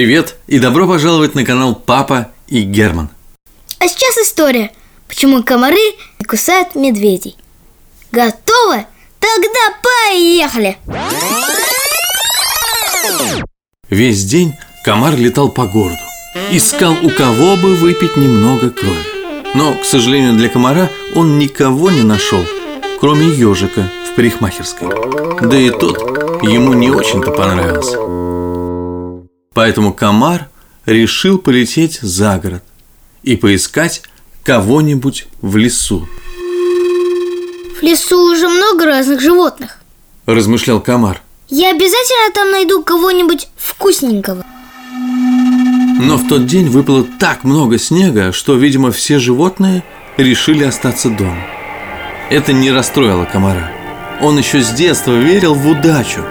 Привет и добро пожаловать на канал Папа и Герман. А сейчас история, почему комары кусают медведей. Готовы? Тогда поехали! Весь день комар летал по городу, искал у кого бы выпить немного крови. Но, к сожалению, для комара он никого не нашел, кроме ежика в парикмахерской. Да и тот ему не очень-то понравился. Поэтому комар решил полететь за город и поискать кого-нибудь в лесу. В лесу уже много разных животных. Размышлял комар. Я обязательно там найду кого-нибудь вкусненького. Но в тот день выпало так много снега, что, видимо, все животные решили остаться дома. Это не расстроило комара. Он еще с детства верил в удачу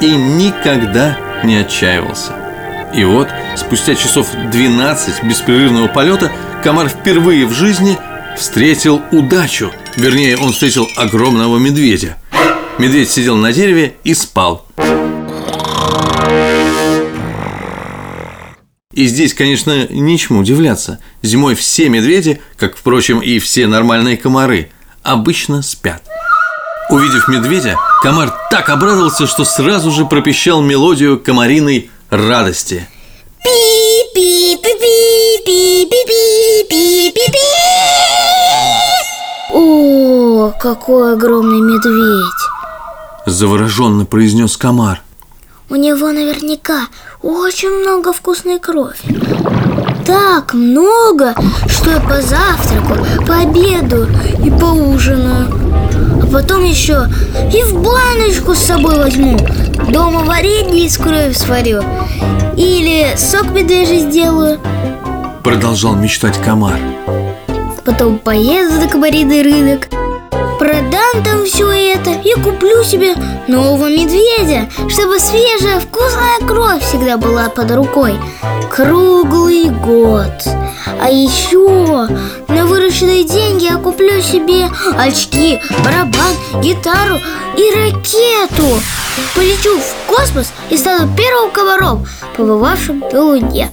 и никогда не отчаивался. И вот, спустя часов 12 беспрерывного полета, комар впервые в жизни встретил удачу. Вернее, он встретил огромного медведя. Медведь сидел на дереве и спал. И здесь, конечно, нечему удивляться. Зимой все медведи, как, впрочем, и все нормальные комары, обычно спят. Увидев медведя, комар так обрадовался, что сразу же пропищал мелодию комариной радости. О, какой огромный медведь! Завороженно произнес комар. У него наверняка очень много вкусной крови. Так много, что я пообедаю и поужинаю. А потом еще и в баночку с собой возьму. Дома варенье из крови сварю. Или сок медвежий сделаю. Продолжал мечтать комар. Потом поеду на комариный рынок Продам там все это и куплю себе нового медведя Чтобы свежая вкусная кровь всегда была под рукой Круглый год А еще на вырученные деньги я куплю себе очки, барабан, гитару и ракету Полечу в космос и стану первым комаром, побывавшим на Луне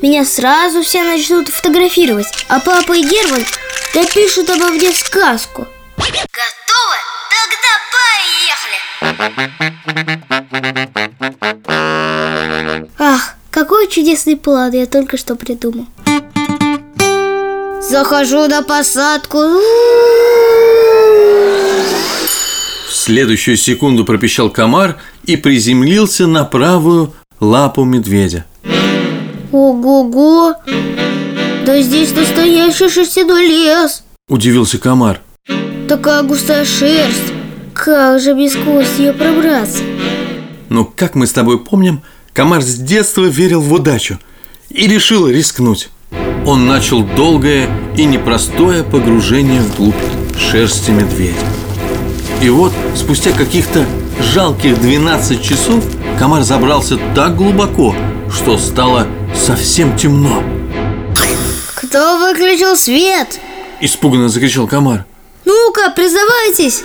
Меня сразу все начнут фотографировать А папа и Герман допишут обо мне сказку Готовы? Тогда поехали! Какой чудесный план я только что придумал Захожу на посадку В следующую секунду пропищал комар и приземлился на правую лапу медведя. Ого-го! Да здесь настоящий шерстяной лес Удивился комар. Такая густая шерсть Как же без кости ее пробраться? Но, как мы с тобой помним, комар с детства верил в удачу и решил рискнуть. Он начал долгое и непростое погружение вглубь шерсти медведя. И вот, спустя каких-то жалких 12 часов, комар забрался так глубоко, что стало совсем темно. Кто выключил свет? Испуганно закричал комар. Ну-ка, признавайтесь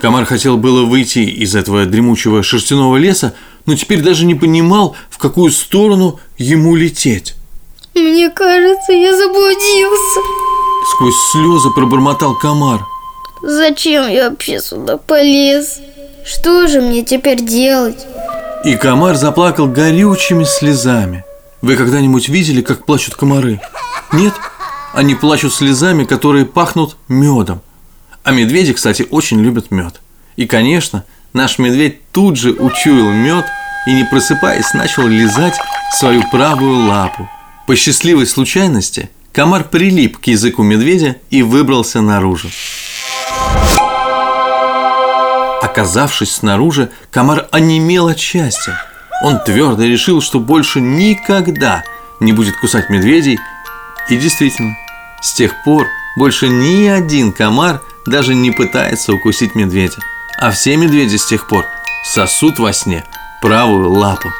Комар хотел было выйти из этого дремучего шерстяного леса, но теперь даже не понимал, в какую сторону ему лететь. Мне кажется, я заблудился Сквозь слезы пробормотал комар. Зачем я вообще сюда полез? Что же мне теперь делать? И комар заплакал горючими слезами. Вы когда-нибудь видели, как плачут комары? Нет? Они плачут слезами, которые пахнут медом. А медведи, кстати, очень любят мед. И, конечно, наш медведь тут же учуял мед и, не просыпаясь, начал лизать свою правую лапу. По счастливой случайности комар прилип к языку медведя и выбрался наружу. Оказавшись снаружи, комар онемел от счастья. Он твердо решил, что больше никогда не будет кусать медведей. И действительно, с тех пор больше ни один комар даже не пытается укусить медведя. А все медведи с тех пор сосут во сне правую лапу.